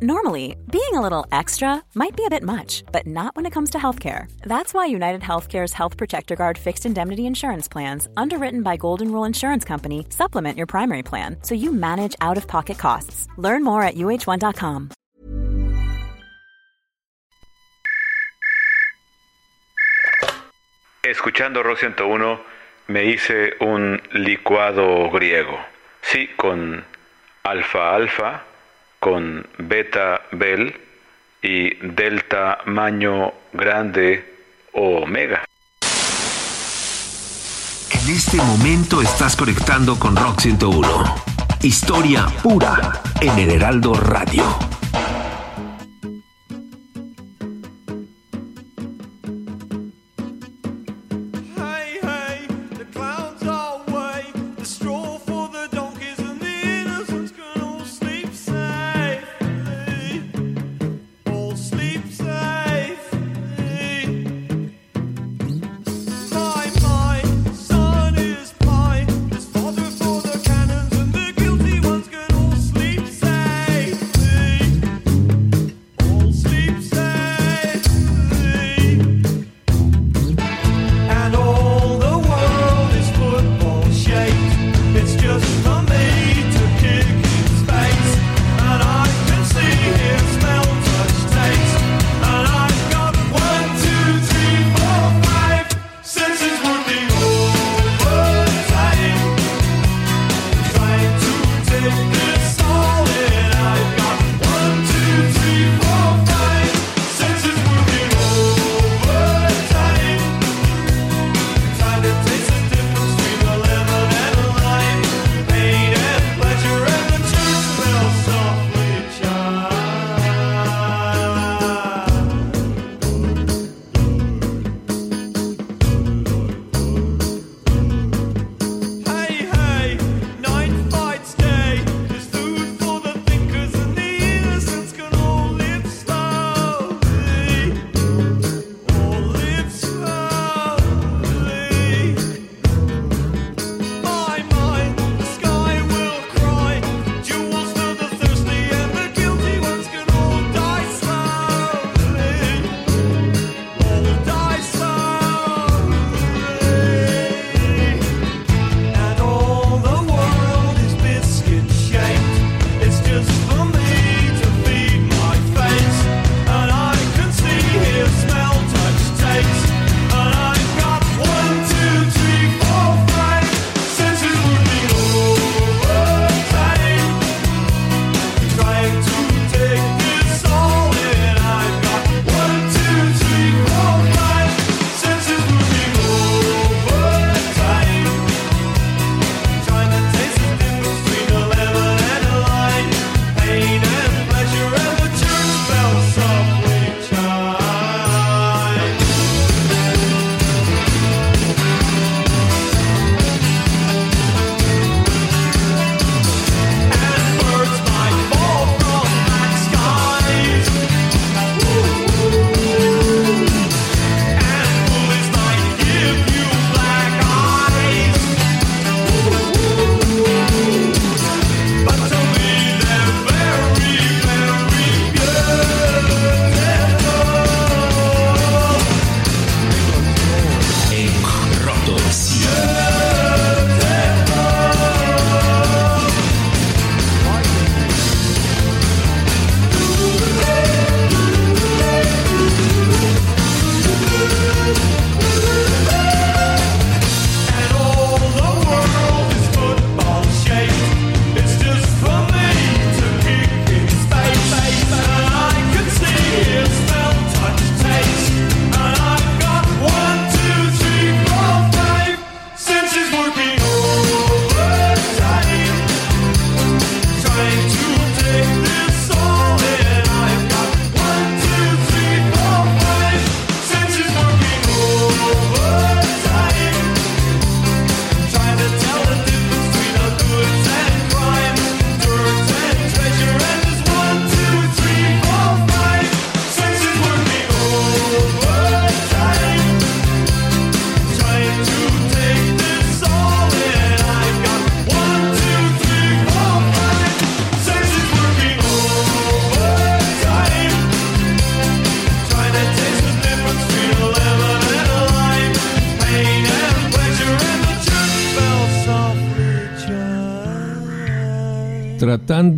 Normally, being a little extra might be a bit much, but not when it comes to healthcare. That's why United Healthcare's Health Protector Guard fixed indemnity insurance plans, underwritten by Golden Rule Insurance Company, supplement your primary plan so you manage out of pocket costs. Learn more at uh1.com. Escuchando Rock 101, me hice un licuado griego. Sí, con alfa-alfa con beta bel y delta maño grande o omega. En este momento estás conectando con Rock 101. Historia pura en el Heraldo Radio.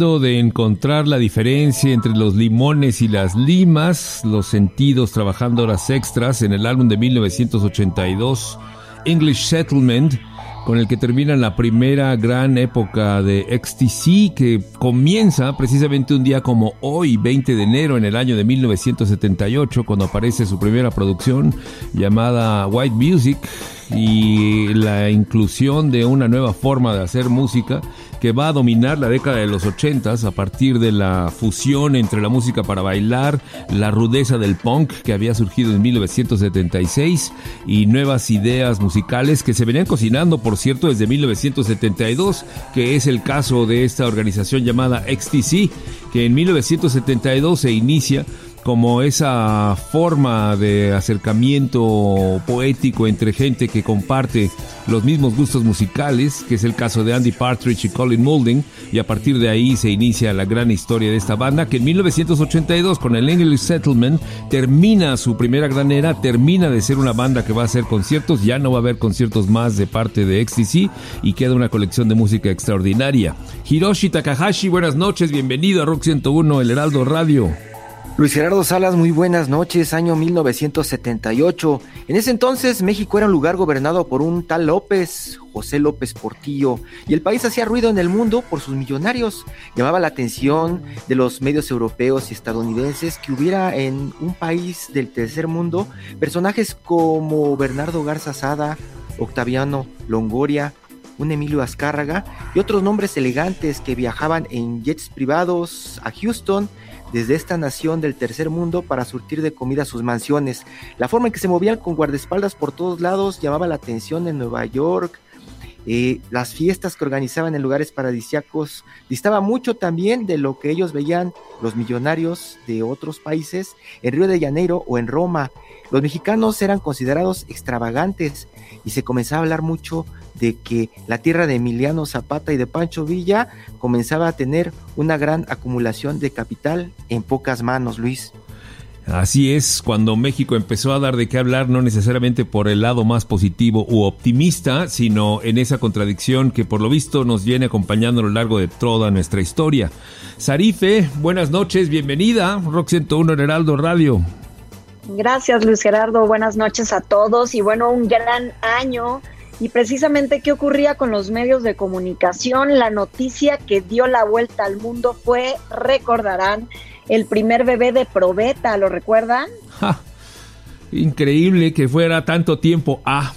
De encontrar la diferencia entre los limones y las limas, los sentidos trabajando horas extras en el álbum de 1982, English Settlement, con el que termina la primera gran época de XTC que comienza precisamente un día como hoy, 20 de enero en el año de 1978, cuando aparece su primera producción llamada White Music y la inclusión de una nueva forma de hacer música que va a dominar la década de los 80 a partir de la fusión entre la música para bailar, la rudeza del punk que había surgido en 1976 y nuevas ideas musicales que se venían cocinando, por cierto, desde 1972, que es el caso de esta organización llamada XTC, que en 1972 se inicia como esa forma de acercamiento poético entre gente que comparte los mismos gustos musicales, que es el caso de Andy Partridge y Colin Moulding, y a partir de ahí se inicia la gran historia de esta banda que en 1982 con el English Settlement termina su primera gran era, termina de ser una banda que va a hacer conciertos, ya no va a haber conciertos más de parte de XTC y queda una colección de música extraordinaria. Hiroshi Takahashi, buenas noches, bienvenido a Rock 101, el Heraldo Radio. Luis Gerardo Salas, muy buenas noches, año 1978. En ese entonces México era un lugar gobernado por un tal López, José López Portillo, y el país hacía ruido en el mundo por sus millonarios. Llamaba la atención de los medios europeos y estadounidenses que hubiera en un país del tercer mundo personajes como Bernardo Garza Sada, Octaviano Longoria, un Emilio Azcárraga y otros nombres elegantes que viajaban en jets privados a Houston desde esta nación del tercer mundo para surtir de comida sus mansiones. La forma en que se movían con guardaespaldas por todos lados llamaba la atención en Nueva York. Eh, las fiestas que organizaban en lugares paradisiacos distaba mucho también de lo que ellos veían los millonarios de otros países en Río de Janeiro o en Roma. Los mexicanos eran considerados extravagantes y se comenzaba a hablar mucho de que la tierra de Emiliano Zapata y de Pancho Villa comenzaba a tener una gran acumulación de capital en pocas manos, Luis. Así es, cuando México empezó a dar de qué hablar, no necesariamente por el lado más positivo u optimista, sino en esa contradicción que por lo visto nos viene acompañando a lo largo de toda nuestra historia. Sarife, buenas noches, bienvenida, Rock 101 en Heraldo Radio. Gracias Luis Gerardo, buenas noches a todos y bueno, un gran año y precisamente qué ocurría con los medios de comunicación. La noticia que dio la vuelta al mundo fue, recordarán, el primer bebé de probeta, ¿lo recuerdan? Increíble que fuera tanto tiempo. Ah.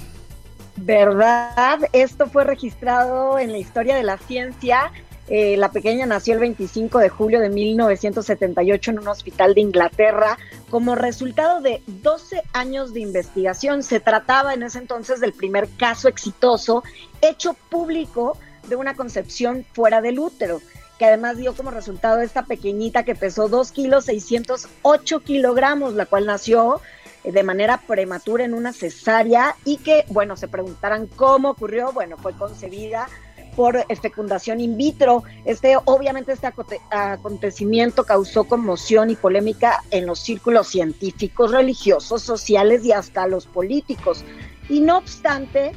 ¿Verdad? Esto fue registrado en la historia de la ciencia eh, la pequeña nació el 25 de julio de 1978 en un hospital de Inglaterra como resultado de 12 años de investigación. Se trataba en ese entonces del primer caso exitoso hecho público de una concepción fuera del útero, que además dio como resultado esta pequeñita que pesó 2 kilos 608 kilogramos, la cual nació eh, de manera prematura en una cesárea y que, bueno, se preguntarán cómo ocurrió, bueno, fue concebida por fecundación in vitro. Este, obviamente, este acontecimiento causó conmoción y polémica en los círculos científicos, religiosos, sociales y hasta los políticos. Y no obstante,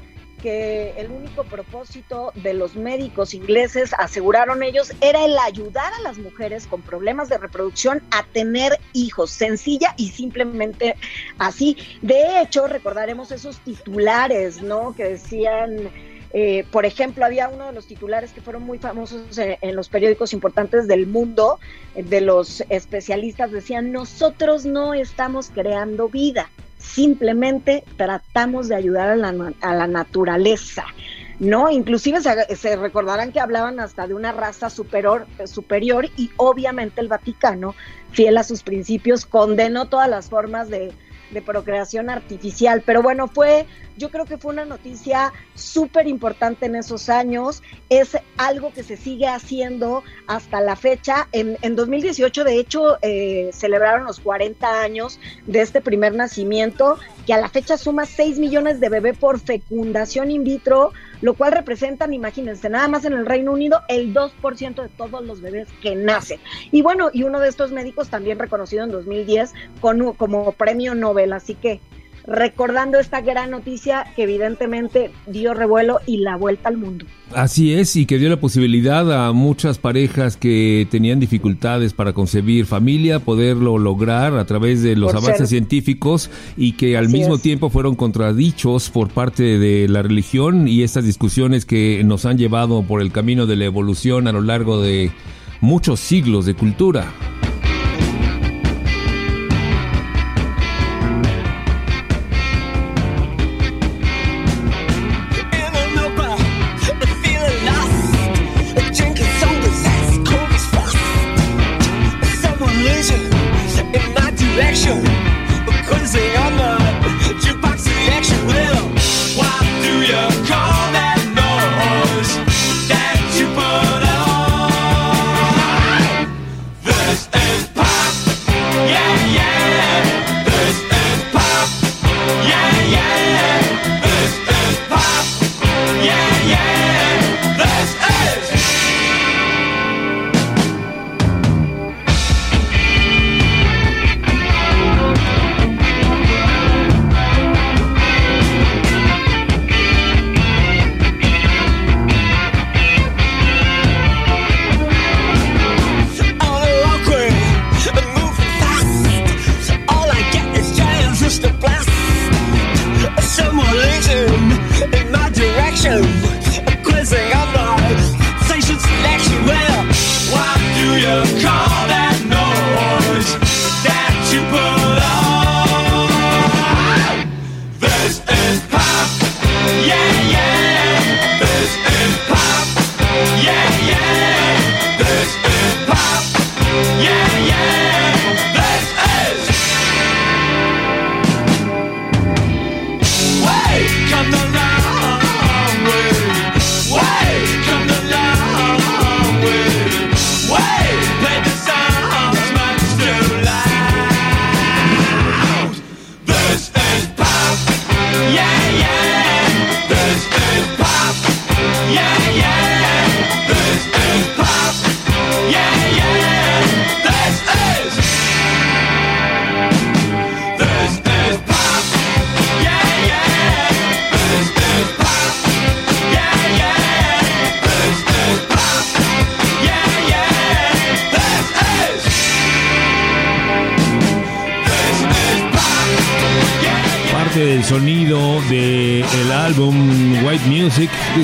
que el único propósito de los médicos ingleses, aseguraron ellos, era el ayudar a las mujeres con problemas de reproducción a tener hijos, sencilla y simplemente así. De hecho, recordaremos esos titulares, ¿no? Que decían eh, por ejemplo, había uno de los titulares que fueron muy famosos en, los periódicos importantes del mundo, de los especialistas, decían, nosotros no estamos creando vida, simplemente tratamos de ayudar a la, naturaleza. ¿no? Inclusive se, recordarán que hablaban hasta de una raza superior, superior y obviamente el Vaticano, fiel a sus principios, condenó todas las formas de, de procreación artificial. Pero bueno, fue, yo creo que fue una noticia súper importante en esos años. Es algo que se sigue haciendo hasta la fecha. En, en 2018, de hecho, eh, celebraron los 40 años de este primer nacimiento, que a la fecha suma 6 millones de bebés por fecundación in vitro, lo cual representan, imagínense, nada más en el Reino Unido, el 2% de todos los bebés que nacen. Y bueno, y uno de estos médicos también reconocido en 2010 con, como premio Nobel, así que recordando esta gran noticia que evidentemente dio revuelo y la vuelta al mundo. Así es, y que dio la posibilidad a muchas parejas que tenían dificultades para concebir familia, poderlo lograr a través de los avances científicos y que al mismo tiempo fueron contradichos por parte de la religión y estas discusiones que nos han llevado por el camino de la evolución a lo largo de muchos siglos de cultura.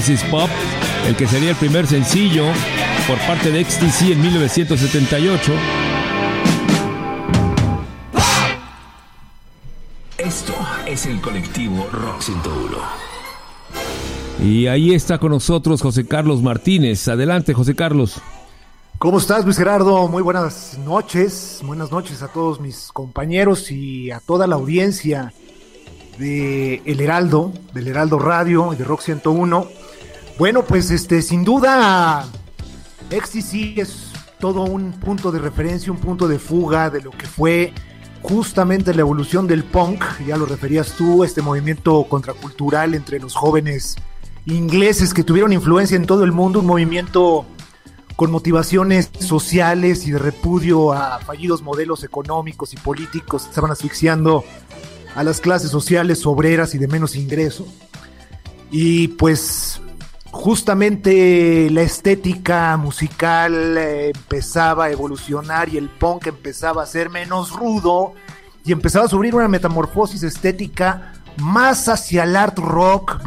This is Pop, el que sería el primer sencillo por parte de XTC en 1978. Esto es el colectivo Rock 101. Y ahí está con nosotros José Carlos Martínez. Adelante, José Carlos. ¿Cómo estás, Luis Gerardo? Muy buenas noches. Buenas noches a todos mis compañeros y a toda la audiencia de El Heraldo, del Heraldo Radio y de Rock 101. Bueno, pues este, sin duda, XTC es todo un punto de referencia, un punto de fuga de lo que fue justamente la evolución del punk, ya lo referías tú, este movimiento contracultural entre los jóvenes ingleses que tuvieron influencia en todo el mundo, un movimiento con motivaciones sociales y de repudio a fallidos modelos económicos y políticos que estaban asfixiando a las clases sociales obreras y de menos ingreso. Y pues justamente la estética musical eh, empezaba a evolucionar y el punk empezaba a ser menos rudo y empezaba a sufrir una metamorfosis estética más hacia el art rock,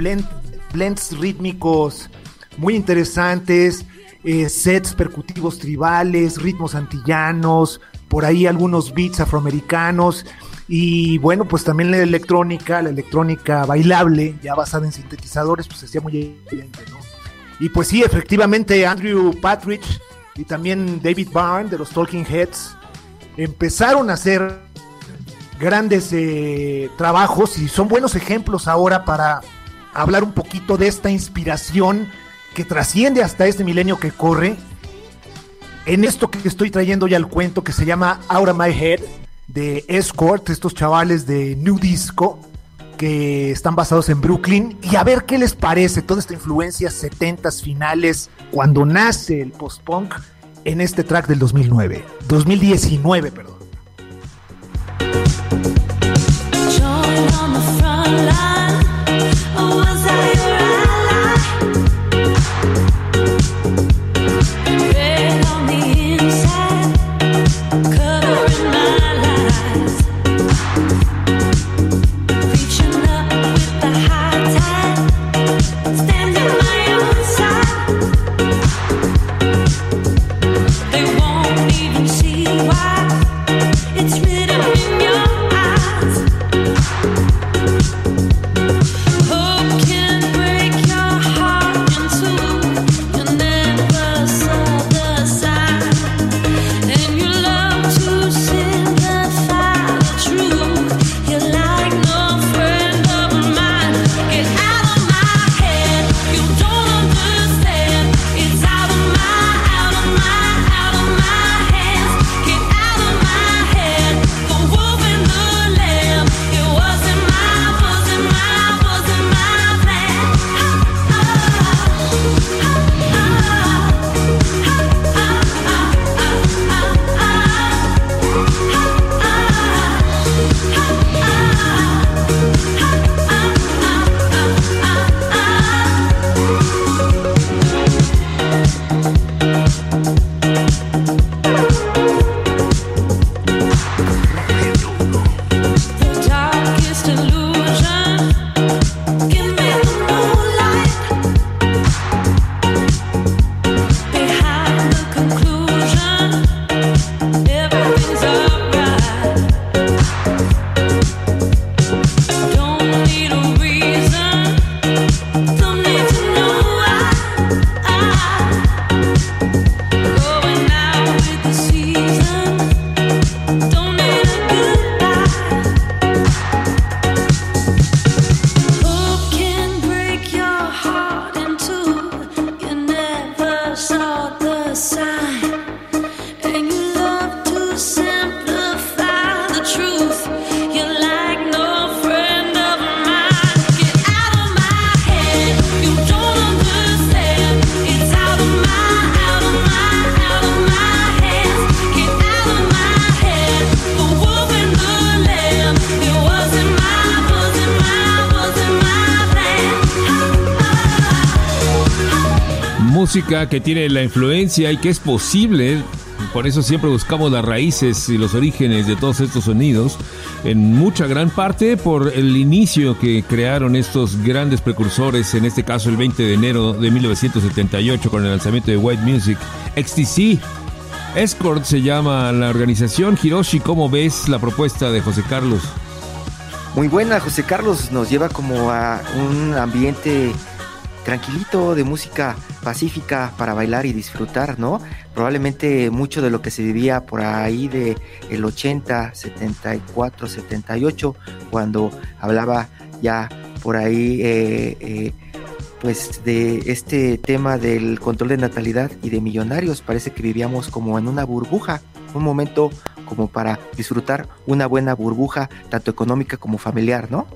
blends rítmicos muy interesantes, eh, sets percutivos tribales, ritmos antillanos, por ahí algunos beats afroamericanos y bueno, pues también la electrónica, la electrónica bailable, ya basada en sintetizadores, pues hacía muy evidente, ¿no? Y pues sí, efectivamente, Andrew Patridge y también David Byrne de los Talking Heads empezaron a hacer grandes eh, trabajos y son buenos ejemplos ahora para hablar un poquito de esta inspiración que trasciende hasta este milenio que corre en esto que estoy trayendo ya al cuento que se llama Out of My Head de Escort, estos chavales de New Disco que están basados en Brooklyn y a ver qué les parece toda esta influencia 70s finales cuando nace el post-punk en este track del 2009, 2019, perdón. Que tiene la influencia y que es posible, por eso siempre buscamos las raíces y los orígenes de todos estos sonidos, en mucha gran parte por el inicio que crearon estos grandes precursores, en este caso el 20 de enero de 1978 con el lanzamiento de White Music, XTC. Escort se llama la organización. Hiroshi, ¿cómo ves la propuesta de José Carlos? Muy buena, José Carlos nos lleva como a un ambiente tranquilito de música pacífica para bailar y disfrutar, ¿no? Probablemente mucho de lo que se vivía por ahí de el 80, 74, 78, cuando hablaba ya por ahí eh, eh, pues de este tema del control de natalidad y de millonarios, parece que vivíamos como en una burbuja, un momento como para disfrutar una buena burbuja, tanto económica como familiar, ¿no?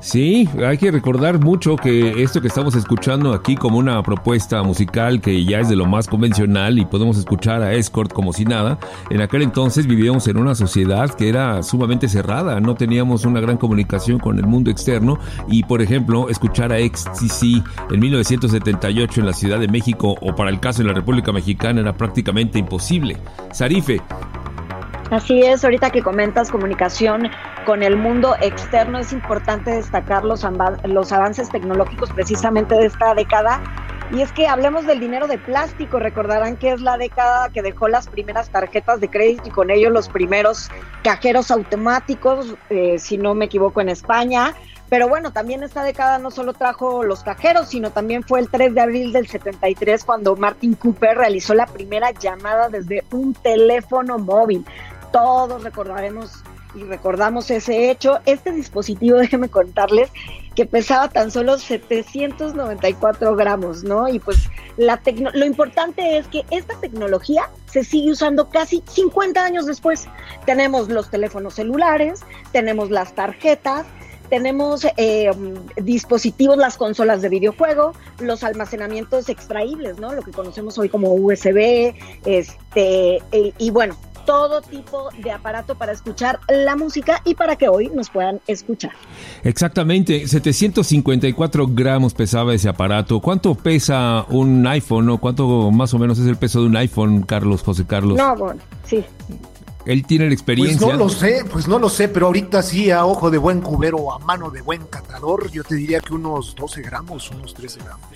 Sí, hay que recordar mucho que esto que estamos escuchando aquí como una propuesta musical que ya es de lo más convencional y podemos escuchar a Escort como si nada, en aquel entonces vivíamos en una sociedad que era sumamente cerrada, no teníamos una gran comunicación con el mundo externo y por ejemplo escuchar a XTC en 1978 en la Ciudad de México o para el caso en la República Mexicana era prácticamente imposible. Sarife, Así es, ahorita que comentas comunicación con el mundo externo, es importante destacar los, los avances tecnológicos precisamente de esta década. Y es que hablemos del dinero de plástico, recordarán que es la década que dejó las primeras tarjetas de crédito y con ello los primeros cajeros automáticos, eh, si no me equivoco, en España. Pero bueno, también esta década no solo trajo los cajeros, sino también fue el 3 de abril del 73 cuando Martin Cooper realizó la primera llamada desde un teléfono móvil todos recordaremos y recordamos ese hecho. Este dispositivo, déjenme contarles, que pesaba tan solo 794 gramos, ¿no? Y pues la lo importante es que esta tecnología se sigue usando casi 50 años después. Tenemos los teléfonos celulares, tenemos las tarjetas, tenemos eh, dispositivos, las consolas de videojuego, los almacenamientos extraíbles, ¿no? Lo que conocemos hoy como USB, este, y bueno, todo tipo de aparato para escuchar la música y para que hoy nos puedan escuchar. Exactamente, 754 gramos pesaba ese aparato. ¿Cuánto pesa un iPhone o cuánto más o menos es el peso de un iPhone, Carlos, José Carlos? No, bueno, sí. Él tiene la experiencia. Pues no lo sé, pues no lo sé, pero ahorita sí, a ojo de buen cubero o a mano de buen catador, yo te diría que unos 12 gramos, unos 13 gramos.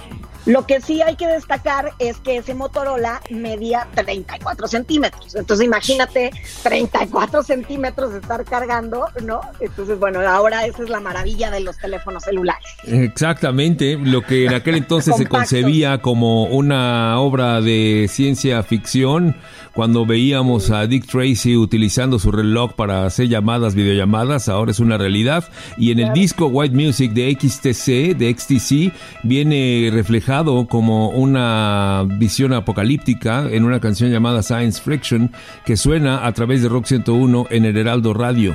Lo que sí hay que destacar es que ese Motorola medía 34 centímetros. Entonces imagínate 34 centímetros de estar cargando, ¿no? Entonces, bueno, ahora esa es la maravilla de los teléfonos celulares. Exactamente, lo que en aquel entonces se concebía como una obra de ciencia ficción, cuando veíamos a Dick Tracy utilizando su reloj para hacer llamadas, videollamadas, ahora es una realidad. Y en el disco White Music de XTC, de XTC, viene reflejado como una visión apocalíptica en una canción llamada Science Friction que suena a través de Rock 101 en el Heraldo Radio.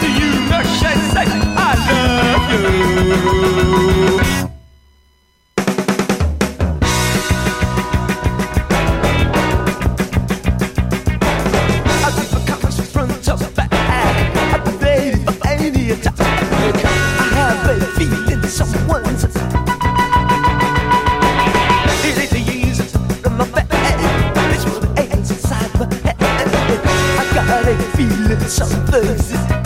to you, rush say I love you. I from to back. I've. I have a feeling someone's. It is the my back. The inside my head. I got a feeling something's.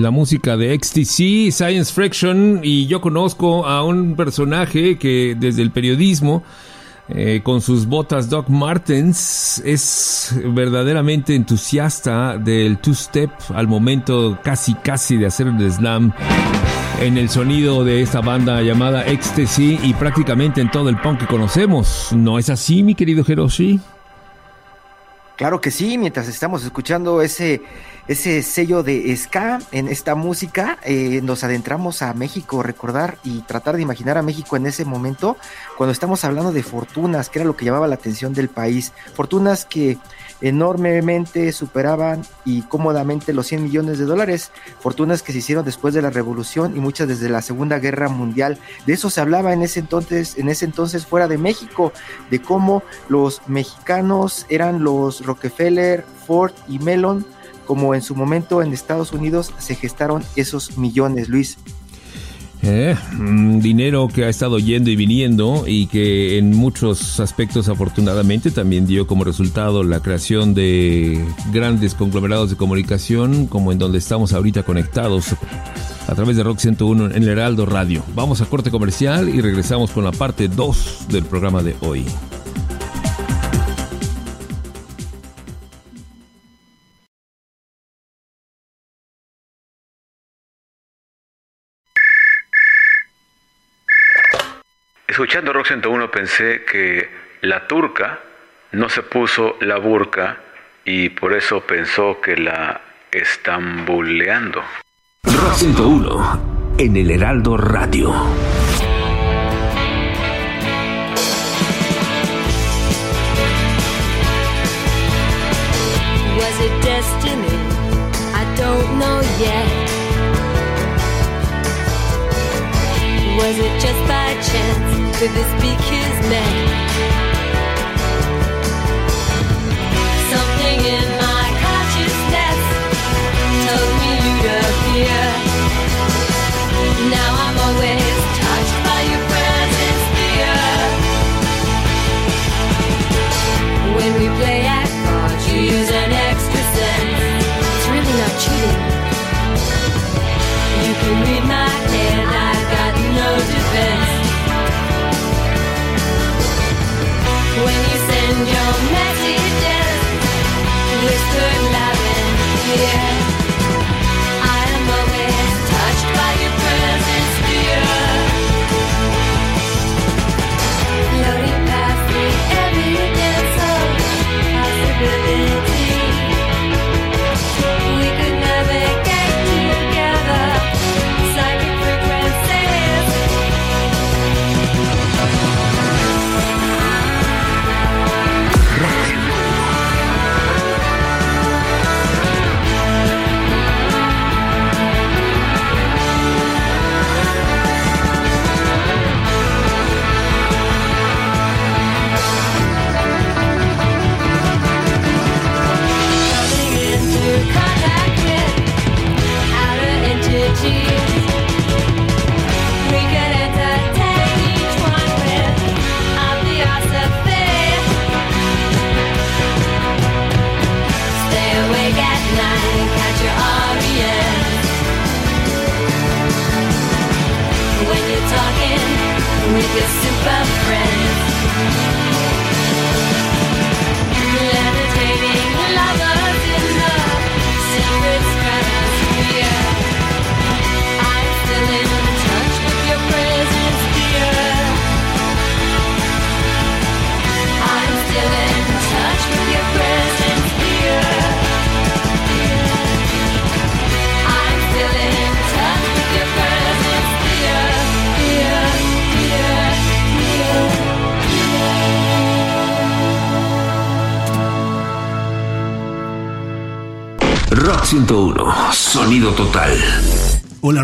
La música de XTC, Science Friction, y yo conozco a un personaje que desde el periodismo, eh, con sus botas Doc Martens, es verdaderamente entusiasta del two-step al momento casi casi de hacer el slam en el sonido de esta banda llamada Ecstasy y prácticamente en todo el punk que conocemos. ¿No es así, mi querido Hiroshi? Claro que sí, mientras estamos escuchando ese ese sello de ska en esta música, eh, nos adentramos a México, recordar y tratar de imaginar a México en ese momento, cuando estamos hablando de fortunas, que era lo que llamaba la atención del país, fortunas que enormemente superaban y cómodamente los 100 millones de dólares, fortunas que se hicieron después de la revolución y muchas desde la Segunda Guerra Mundial. De eso se hablaba en ese entonces, en ese entonces fuera de México, de cómo los mexicanos eran los Rockefeller, Ford y Mellon, como en su momento en Estados Unidos se gestaron esos millones, Luis. Eh, dinero que ha estado yendo y viniendo y que en muchos aspectos afortunadamente también dio como resultado la creación de grandes conglomerados de comunicación como en donde estamos ahorita conectados a través de Rock 101 en el Heraldo Radio. Vamos a corte comercial y regresamos con la parte 2 del programa de hoy. Escuchando Rock 101 pensé que la turca no se puso la burca y por eso pensó que la estambuleando. Rock 101 en el Heraldo Radio. Was it just by chance? Could this be kismet? Something in my consciousness told me you'd appear. Now I'm always touched by your presence dear. When we play at cards, you use an extra sense. It's really not cheating. You can read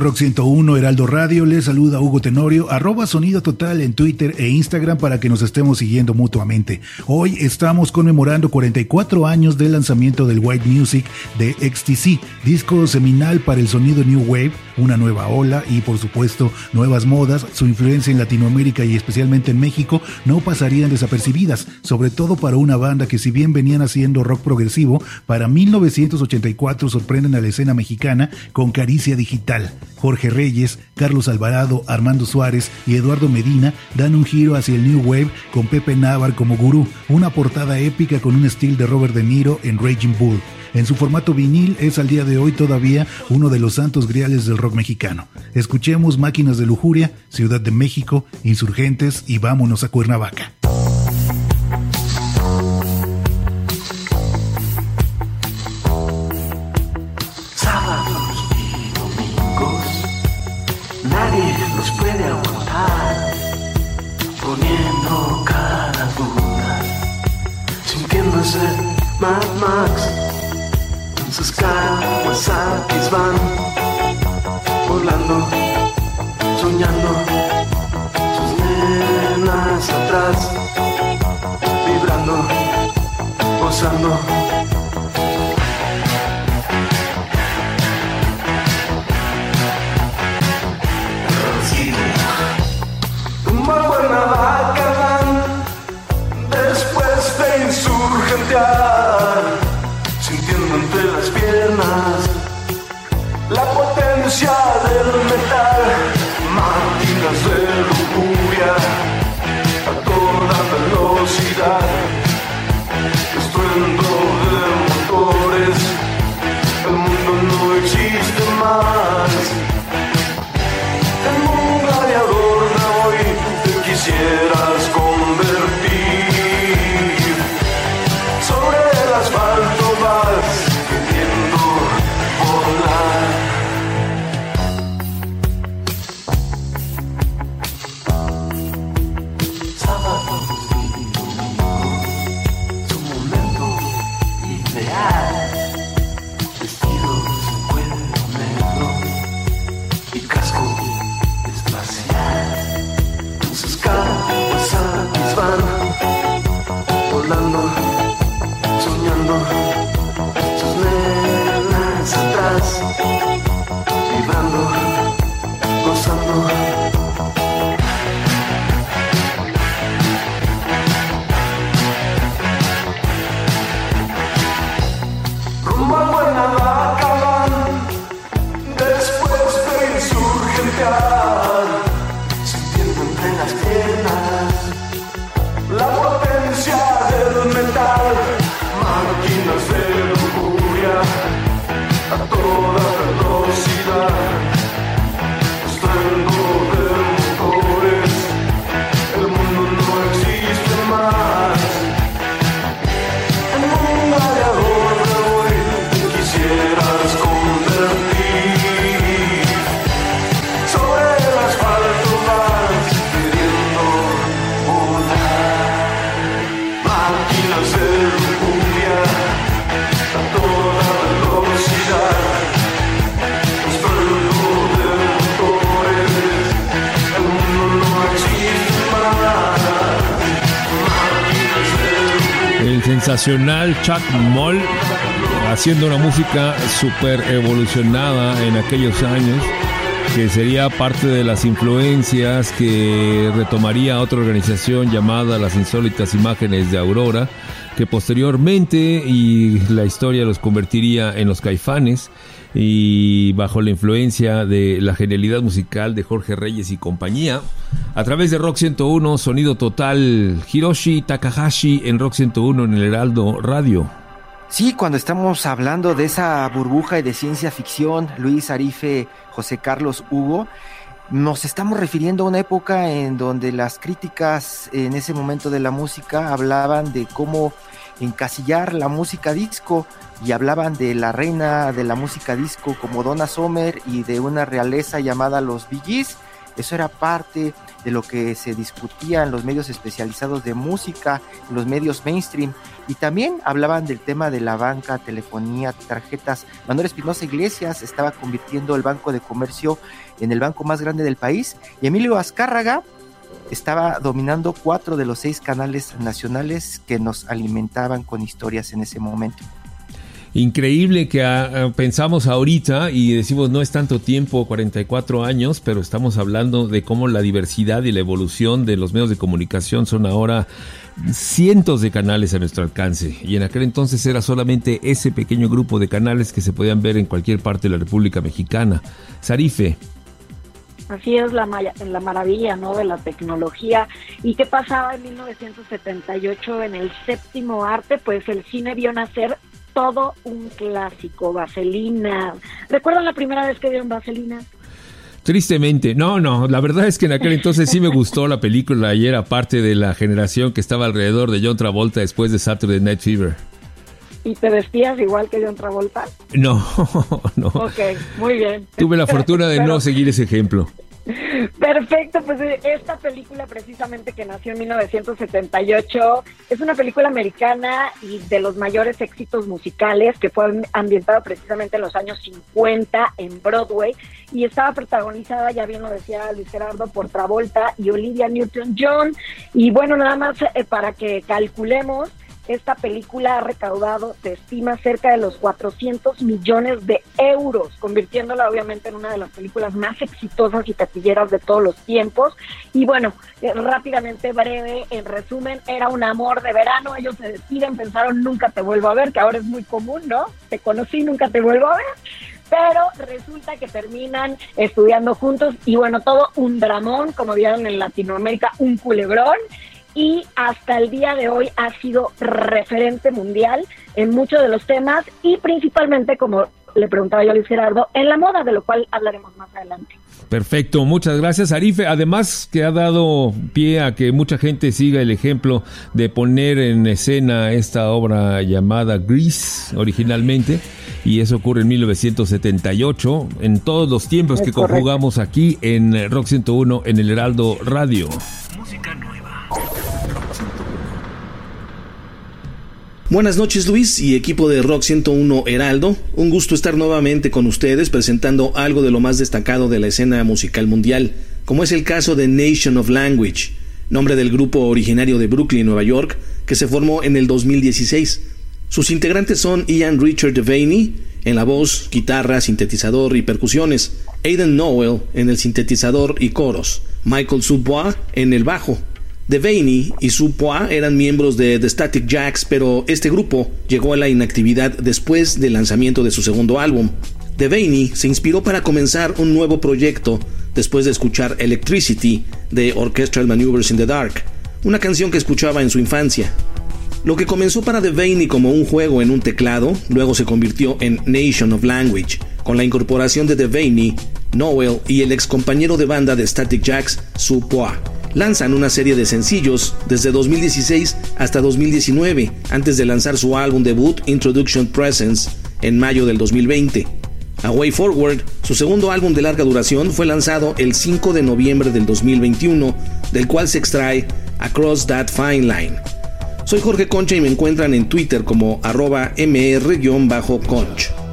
Rock 101, Heraldo Radio, les saluda Hugo Tenorio, arroba sonido total en Twitter e Instagram para que nos estemos siguiendo mutuamente. Hoy estamos conmemorando 44 años del lanzamiento del White Music de XTC, disco seminal para el sonido New Wave, una nueva ola y por supuesto nuevas modas. Su influencia en Latinoamérica y especialmente en México no pasarían desapercibidas, sobre todo para una banda que si bien venían haciendo rock progresivo, para 1984 sorprenden a la escena mexicana con Caricia Digital. Jorge Reyes, Carlos Alvarado, Armando Suárez y Eduardo Medina dan un giro hacia el New Wave con Pepe Navar como gurú, una portada épica con un estilo de Robert De Niro en Raging Bull. En su formato vinil es al día de hoy todavía uno de los santos griales del rock mexicano. Escuchemos Máquinas de Lujuria, Ciudad de México, Insurgentes y vámonos a Cuernavaca. Puede aguantar, poniendo cada duda, sintiéndose Mad Max. Sus Kawasaki's van volando, soñando. Sus nenas atrás, vibrando, gozando. Rumbo a Cuernavaca van, después de insurgentear, Chuck Moll haciendo una música súper evolucionada en aquellos años, que sería parte de las influencias que retomaría otra organización llamada Las Insólitas Imágenes de Aurora, que posteriormente y la historia los convertiría en los caifanes y bajo la influencia de la genialidad musical de Jorge Reyes y compañía, a través de Rock 101, sonido total, Hiroshi Takahashi en Rock 101 en el Heraldo Radio. Sí, cuando estamos hablando de esa burbuja y de ciencia ficción, Luis Arife, José Carlos Hugo, nos estamos refiriendo a una época en donde las críticas en ese momento de la música hablaban de cómo encasillar la música disco y hablaban de la reina de la música disco como Donna Summer y de una realeza llamada los Gees. Eso era parte de lo que se discutía en los medios especializados de música, en los medios mainstream, y también hablaban del tema de la banca, telefonía, tarjetas. Manuel Espinosa Iglesias estaba convirtiendo el Banco de Comercio en el banco más grande del país, y Emilio Azcárraga estaba dominando cuatro de los seis canales nacionales que nos alimentaban con historias en ese momento. Increíble que ah, pensamos ahorita y decimos no es tanto tiempo, 44 años, pero estamos hablando de cómo la diversidad y la evolución de los medios de comunicación son ahora cientos de canales a nuestro alcance. Y en aquel entonces era solamente ese pequeño grupo de canales que se podían ver en cualquier parte de la República Mexicana. Sarife. Así es la, la maravilla ¿no? de la tecnología. ¿Y qué pasaba en 1978 en el séptimo arte? Pues el cine vio nacer todo un clásico, Vaselina. ¿Recuerdan la primera vez que vieron Vaselina? Tristemente, no, no, la verdad es que en aquel entonces sí me gustó la película y era parte de la generación que estaba alrededor de John Travolta después de Saturday Night Fever. ¿Y te vestías igual que John Travolta? No, no. Ok, muy bien. Tuve la fortuna de no seguir ese ejemplo. Perfecto, pues eh, esta película precisamente que nació en 1978 es una película americana y de los mayores éxitos musicales que fue ambientada precisamente en los años 50 en Broadway y estaba protagonizada, ya bien lo decía Luis Gerardo, por Travolta y Olivia Newton-John y bueno, nada más eh, para que calculemos esta película ha recaudado, se estima, cerca de los 400 millones de euros, convirtiéndola obviamente en una de las películas más exitosas y taquilleras de todos los tiempos. Y bueno, eh, rápidamente, breve, en resumen, era un amor de verano, ellos se despiden, pensaron nunca te vuelvo a ver, que ahora es muy común, ¿no? Te conocí, nunca te vuelvo a ver pero resulta que terminan estudiando juntos y bueno, todo un dramón, como vieron en Latinoamérica, un culebrón y hasta el día de hoy ha sido referente mundial en muchos de los temas y principalmente, como le preguntaba yo a Luis Gerardo, en la moda, de lo cual hablaremos más adelante. Perfecto, muchas gracias Arife. Además que ha dado pie a que mucha gente siga el ejemplo de poner en escena esta obra llamada Grease originalmente y eso ocurre en 1978 en todos los tiempos Es que correcto. conjugamos aquí en Rock 101 en el Heraldo Radio. Buenas noches Luis y equipo de Rock 101 Heraldo. Un gusto estar nuevamente con ustedes presentando algo de lo más destacado de la escena musical mundial, como es el caso de Nation of Language, nombre del grupo originario de Brooklyn, Nueva York, que se formó en el 2016. Sus integrantes son Ian Richard Devaney en la voz, guitarra, sintetizador y percusiones, Aidan Noel en el sintetizador y coros, Michael Subois en el bajo, Devaney y Supois eran miembros de The Static Jacks, pero este grupo llegó a la inactividad después del lanzamiento de su segundo álbum. Devaney se inspiró para comenzar un nuevo proyecto después de escuchar Electricity de Orchestral Maneuvers in the Dark, una canción que escuchaba en su infancia. Lo que comenzó para Devaney como un juego en un teclado, luego se convirtió en Nation of Language, con la incorporación de Devaney, Noel y el ex compañero de banda de Static Jacks, Supois. Lanzan una serie de sencillos desde 2016 hasta 2019, antes de lanzar su álbum debut Introduction Presence en mayo del 2020. A Way Forward, su segundo álbum de larga duración, fue lanzado el 5 de noviembre del 2021, del cual se extrae Across That Fine Line. Soy Jorge Concha y me encuentran en Twitter como arroba mr-conch.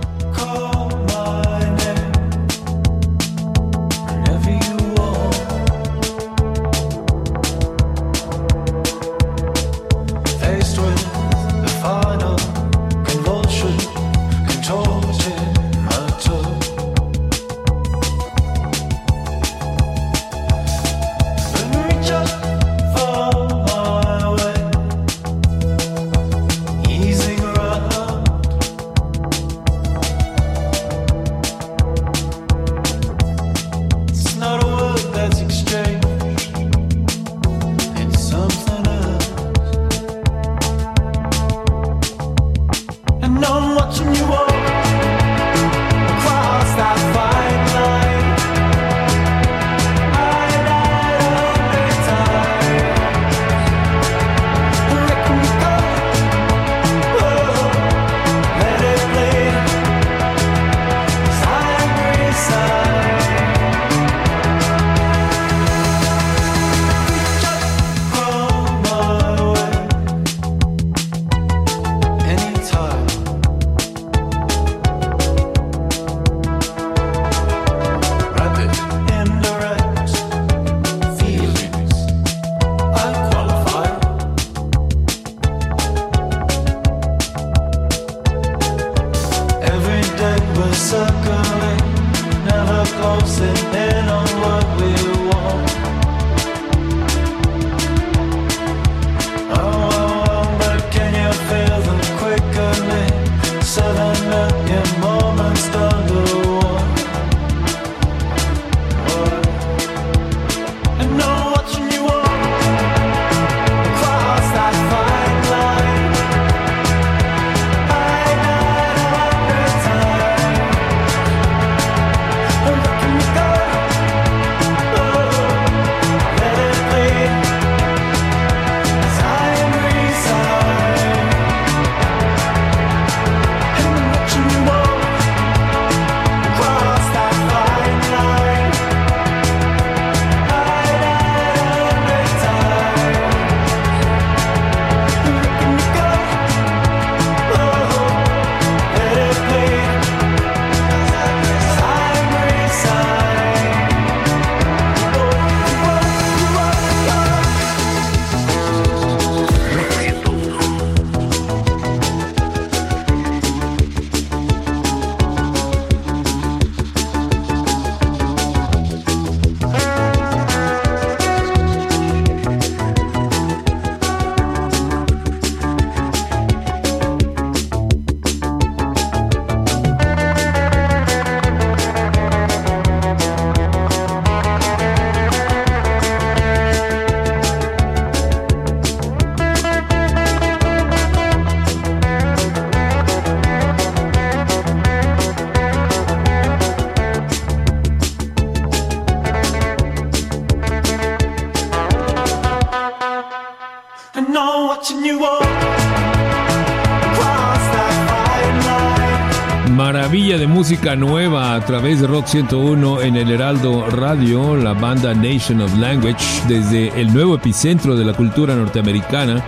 De música nueva a través de Rock 101 en el Heraldo Radio, la banda Nation of Language, desde el nuevo epicentro de la cultura norteamericana.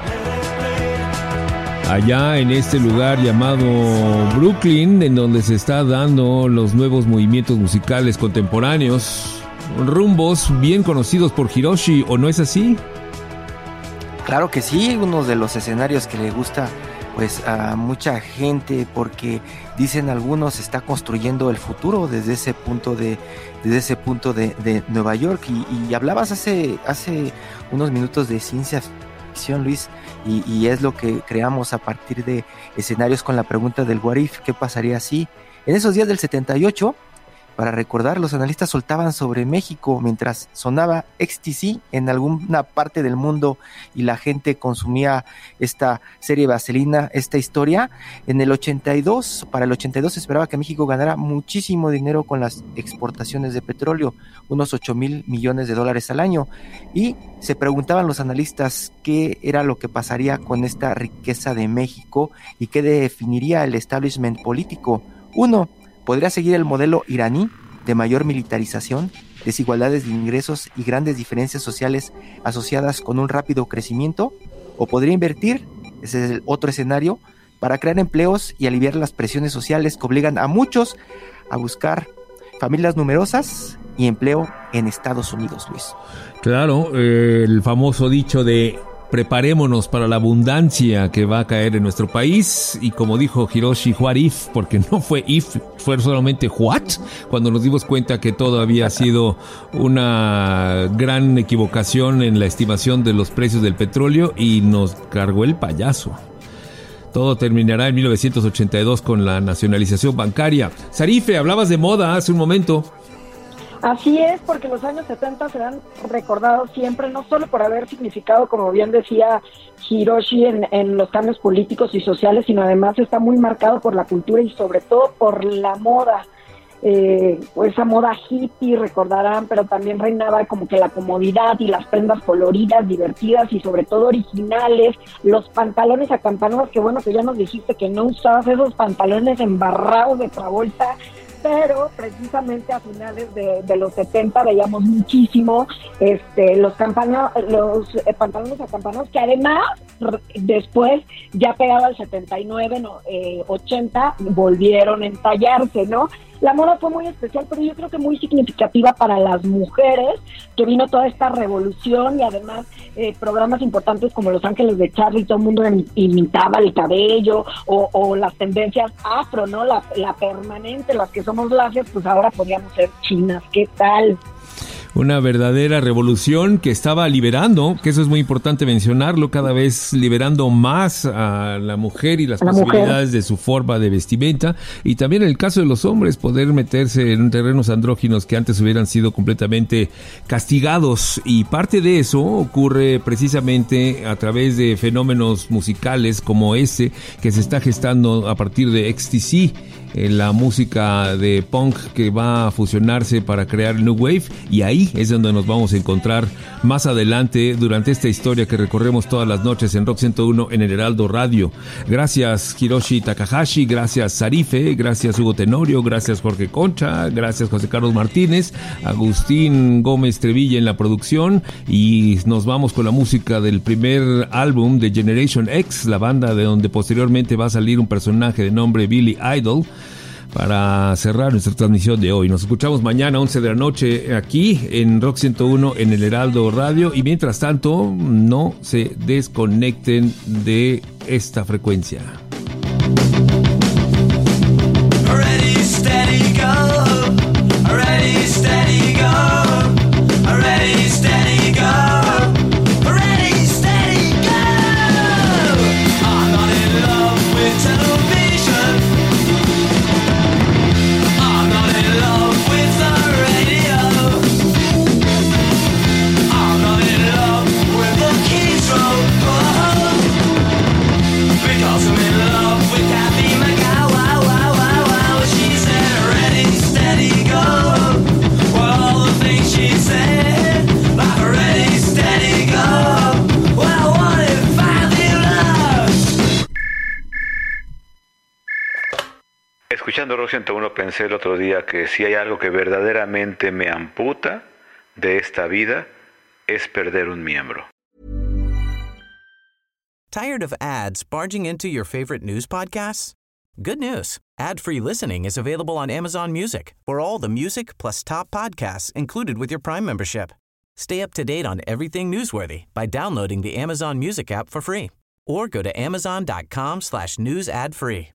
Allá en este lugar llamado Brooklyn, en donde se está dando los nuevos movimientos musicales contemporáneos, rumbos bien conocidos por Hiroshi, ¿o no es así? Claro que sí, uno de los escenarios que le gusta pues a mucha gente porque dicen algunos está construyendo el futuro desde ese punto de desde ese punto de, de Nueva York. Y, hablabas hace hace unos minutos de ciencia ficción Luis y, y es lo que creamos a partir de escenarios con la pregunta del what if, qué pasaría si en esos días del 78 para recordar, los analistas soltaban sobre México mientras sonaba XTC en alguna parte del mundo y la gente consumía esta serie vaselina, esta historia. En el 82, para el 82 se esperaba que México ganara muchísimo dinero con las exportaciones de petróleo, unos 8 mil millones de dólares al año. Y se preguntaban los analistas qué era lo que pasaría con esta riqueza de México y qué definiría el establishment político. Uno, podría seguir el modelo iraní de mayor militarización, desigualdades de ingresos y grandes diferencias sociales asociadas con un rápido crecimiento, o podría invertir, ese es el otro escenario, para crear empleos y aliviar las presiones sociales que obligan a muchos a buscar familias numerosas y empleo en Estados Unidos, Luis. Claro, eh, el famoso dicho de preparémonos para la abundancia que va a caer en nuestro país y como dijo Hiroshi, what if, porque no fue if, fue solamente what, cuando nos dimos cuenta que todo había sido una gran equivocación en la estimación de los precios del petróleo y nos cargó el payaso. Todo terminará en 1982 con la nacionalización bancaria. Sarife, hablabas de moda hace un momento. Así es, porque los años 70 serán recordados siempre, no solo por haber significado, como bien decía Hiroshi, en, en, los cambios políticos y sociales, sino además está muy marcado por la cultura y sobre todo por la moda. Eh, esa moda hippie, recordarán, pero también reinaba como que la comodidad y las prendas coloridas, divertidas y sobre todo originales, los pantalones acampanados, que bueno que ya nos dijiste que no usabas esos pantalones embarrados de Travolta, pero precisamente a finales de, los 70 veíamos muchísimo este, los, campana, los eh, pantalones acampanados que además después ya pegado al 79, no, eh, 80 volvieron a entallarse, ¿no? La moda fue muy especial, pero yo creo que muy significativa para las mujeres, que vino toda esta revolución y además eh, programas importantes como Los Ángeles de Charlie, todo el mundo imitaba el cabello o, las tendencias afro, ¿no? La, permanente, las que somos lacias, pues ahora podríamos ser chinas, ¿qué tal? Una verdadera revolución que estaba liberando, que eso es muy importante mencionarlo, cada vez liberando más a la mujer y las la posibilidades mujer. de su forma de vestimenta. Y también en el caso de los hombres poder meterse en terrenos andróginos que antes hubieran sido completamente castigados. Y parte de eso ocurre precisamente a través de fenómenos musicales como ese que se está gestando a partir de XTC la música de punk que va a fusionarse para crear New Wave y ahí es donde nos vamos a encontrar más adelante durante esta historia que recorremos todas las noches en Rock 101 en el Heraldo Radio. Gracias Hiroshi Takahashi, gracias Sarife, gracias Hugo Tenorio, gracias Jorge Concha, gracias José Carlos Martínez, Agustín Gómez Trevilla en la producción y nos vamos con la música del primer álbum de Generation X, la banda de donde posteriormente va a salir un personaje de nombre Billy Idol para cerrar nuestra transmisión de hoy. Nos escuchamos mañana 11 de la noche aquí en Rock 101 en el Heraldo Radio y mientras tanto no se desconecten de esta frecuencia. 101 pensé el otro día que si hay algo que verdaderamente me amputa de esta vida es perder un miembro. Tired of ads barging into your favorite news podcasts? Good news. Ad-free listening is available on Amazon Music for all the music plus top podcasts included with your Prime membership. Stay up to date on everything newsworthy by downloading the Amazon Music app for free or go to amazon.com slash news ad free.